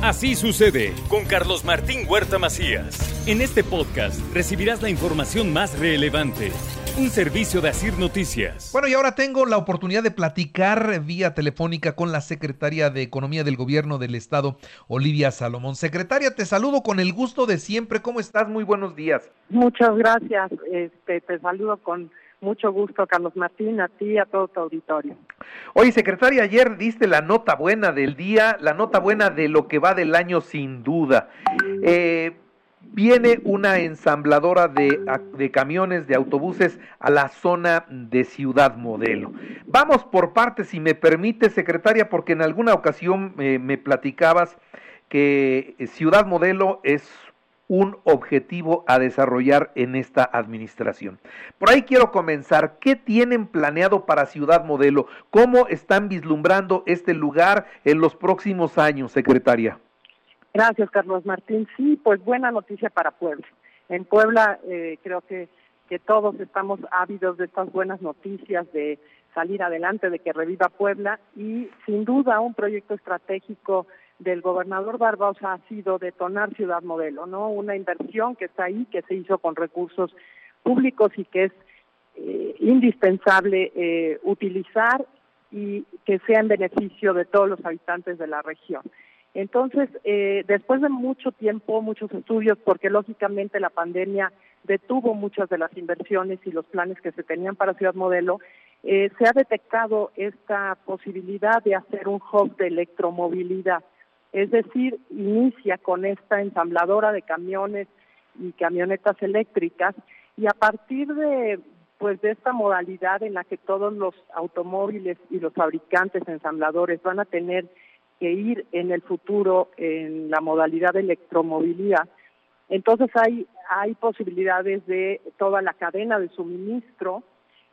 Así sucede con Carlos Martín Huerta Macías. En este podcast recibirás la información más relevante. Un servicio de Asir Noticias. Bueno, y ahora tengo la oportunidad de platicar vía telefónica con la secretaria de Economía del Gobierno del Estado, Olivia Salomón. Secretaria, te saludo con el gusto de siempre. ¿Cómo estás? Muy buenos días. Muchas gracias. Este, te saludo con mucho gusto, Carlos Martín, a ti y a todo tu auditorio. Oye, secretaria, ayer diste la nota buena del día, la nota buena de lo que va del año sin duda. Eh, viene una ensambladora de, camiones, de autobuses a la zona de Ciudad Modelo. Vamos por partes, si me permite, secretaria, porque en alguna ocasión eh, me platicabas que Ciudad Modelo es un objetivo a desarrollar en esta administración. Por ahí quiero comenzar. ¿Qué tienen planeado para Ciudad Modelo? ¿Cómo están vislumbrando este lugar en los próximos años, secretaria? Gracias, Carlos Martín. Sí, pues buena noticia para Puebla. En Puebla eh, creo que, que todos estamos ávidos de estas buenas noticias, de salir adelante, de que reviva Puebla y sin duda un proyecto estratégico del gobernador Barbosa ha sido detonar Ciudad Modelo, ¿no? Una inversión que está ahí, que se hizo con recursos públicos y que es eh, indispensable eh, utilizar y que sea en beneficio de todos los habitantes de la región. Entonces, eh, después de mucho tiempo, muchos estudios, porque lógicamente la pandemia detuvo muchas de las inversiones y los planes que se tenían para Ciudad Modelo, se ha detectado esta posibilidad de hacer un hub de electromovilidad es decir, inicia con esta ensambladora de camiones y camionetas eléctricas y a partir de pues de esta modalidad en la que todos los automóviles y los fabricantes ensambladores van a tener que ir en el futuro en la modalidad de electromovilidad, entonces hay hay posibilidades de toda la cadena de suministro,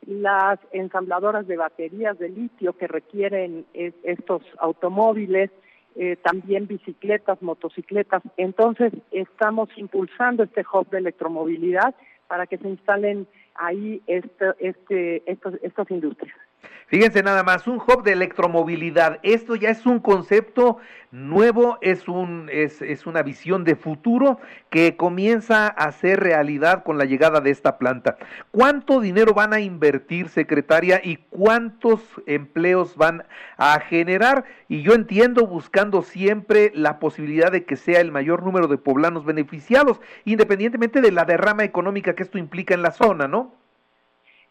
las ensambladoras de baterías de litio que requieren estos automóviles, eh, también bicicletas, motocicletas. Entonces, estamos impulsando este hub de electromovilidad para que se instalen ahí este, este, estas industrias. Fíjense nada más, un hub de electromovilidad. Esto ya es un concepto nuevo, es, un, es, es, una visión de futuro que comienza a ser realidad con la llegada de esta planta. ¿Cuánto dinero van a invertir, secretaria, y cuántos empleos van a generar? Y yo entiendo buscando siempre la posibilidad de que sea el mayor número de poblanos beneficiados, independientemente de la derrama económica que esto implica en la zona, ¿no?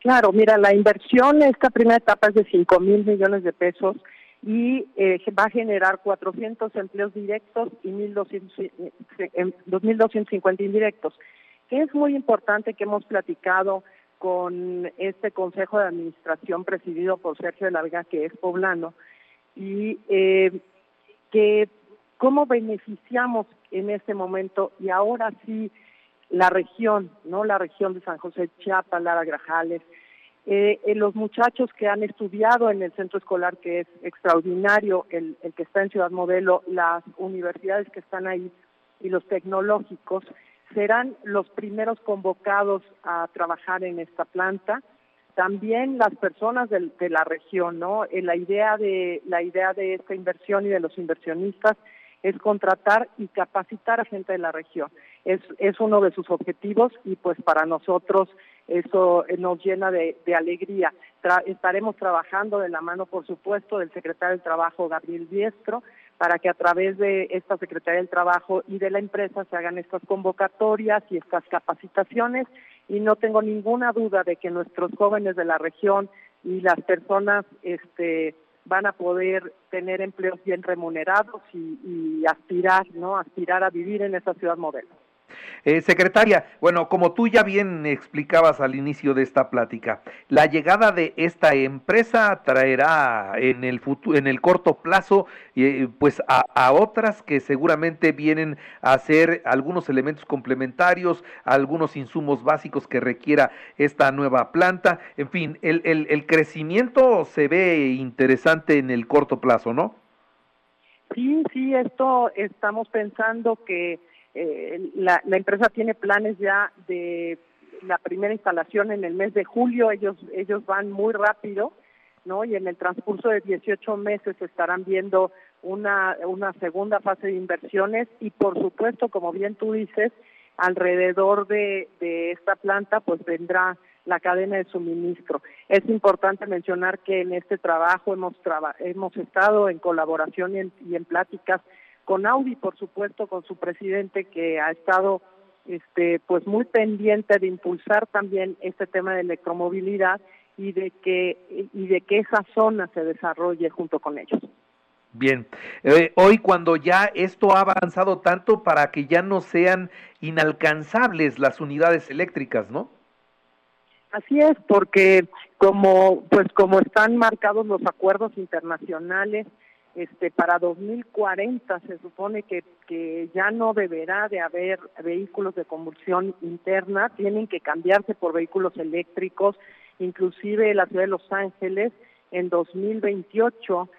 Claro, mira, la inversión, esta primera etapa es de 5 mil millones de pesos y eh, va a generar 400 empleos directos y 2.250 indirectos, que es muy importante que hemos platicado con este Consejo de Administración presidido por Sergio Larga, que es poblano, y eh, que cómo beneficiamos en este momento y ahora sí la región, ¿no? La región de San José Chiapas, Lara Grajales, eh, los muchachos que han estudiado en el centro escolar, que es extraordinario, el, el que está en Ciudad Modelo, las universidades que están ahí y los tecnológicos, serán los primeros convocados a trabajar en esta planta. También las personas de, de la región, ¿no? Eh, la idea de la idea de esta inversión y de los inversionistas es contratar y capacitar a gente de la región. Es, es uno de sus objetivos y pues para nosotros eso nos llena de, alegría. estaremos trabajando de la mano, por supuesto, del secretario del Trabajo, Gabriel Diestro, para que a través de esta Secretaría del Trabajo y de la empresa se hagan estas convocatorias y estas capacitaciones y no tengo ninguna duda de que nuestros jóvenes de la región y las personas este van a poder tener empleos bien remunerados y, y aspirar, ¿no? Aspirar a vivir en esa ciudad modelo. Eh, secretaria, bueno, como tú ya bien explicabas al inicio de esta plática, la llegada de esta empresa traerá en el futuro, en el corto plazo, eh, pues a, a, otras que seguramente vienen a ser algunos elementos complementarios, algunos insumos básicos que requiera esta nueva planta. En fin, el, el, el crecimiento se ve interesante en el corto plazo, ¿no? Sí, sí, esto estamos pensando que eh, la, la empresa tiene planes ya de la primera instalación en el mes de julio, ellos, ellos van muy rápido, ¿no? Y en el transcurso de 18 meses estarán viendo una, una segunda fase de inversiones y por supuesto, como bien tú dices, alrededor de, de esta planta pues vendrá la cadena de suministro. Es importante mencionar que en este trabajo hemos, hemos estado en colaboración y en, y en pláticas con Audi, por supuesto, con su presidente que ha estado este pues muy pendiente de impulsar también este tema de electromovilidad y de que y de que esa zona se desarrolle junto con ellos. Bien, eh, hoy cuando ya esto ha avanzado tanto para que ya no sean inalcanzables las unidades eléctricas, ¿no? Así es, porque como pues como están marcados los acuerdos internacionales, este para 2040 se supone que que ya no deberá de haber vehículos de combustión interna, tienen que cambiarse por vehículos eléctricos, inclusive la ciudad de Los Ángeles en 2028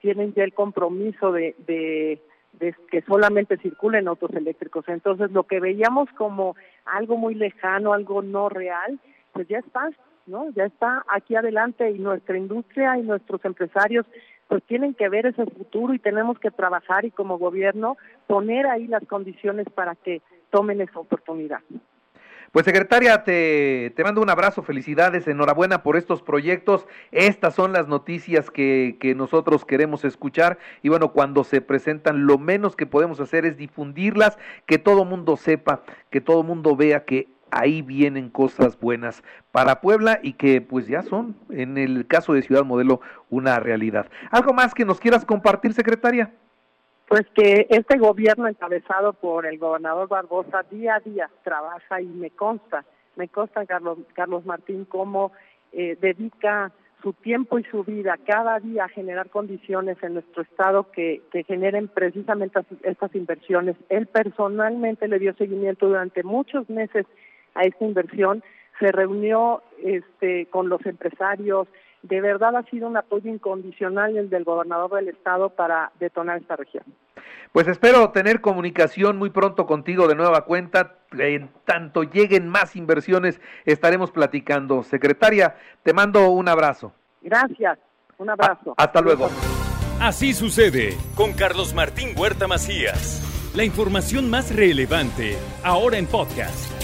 tienen ya el compromiso de, de, de que solamente circulen autos eléctricos. Entonces, lo que veíamos como algo muy lejano, algo no real, pues ya está, ¿no? Ya está aquí adelante y nuestra industria y nuestros empresarios pues tienen que ver ese futuro y tenemos que trabajar y como gobierno poner ahí las condiciones para que tomen esa oportunidad. Pues secretaria, te, te mando un abrazo, felicidades, enhorabuena por estos proyectos. Estas son las noticias que, que nosotros queremos escuchar y bueno, cuando se presentan, lo menos que podemos hacer es difundirlas, que todo mundo sepa, que todo mundo vea que ahí vienen cosas buenas para Puebla y que pues ya son, en el caso de Ciudad Modelo, una realidad. ¿Algo más que nos quieras compartir, secretaria? Pues que este gobierno encabezado por el gobernador Barbosa día a día trabaja y me consta, me consta Carlos, Carlos Martín cómo eh, dedica su tiempo y su vida cada día a generar condiciones en nuestro estado que, que generen precisamente estas inversiones. Él personalmente le dio seguimiento durante muchos meses a esta inversión, se reunió este, con los empresarios, de verdad ha sido un apoyo incondicional el del gobernador del estado para detonar esta región. Pues espero tener comunicación muy pronto contigo de nueva cuenta. En tanto lleguen más inversiones, estaremos platicando. Secretaria, te mando un abrazo. Gracias, un abrazo. hasta luego. Así sucede con Carlos Martín Huerta Macías. La información más relevante, ahora en podcast.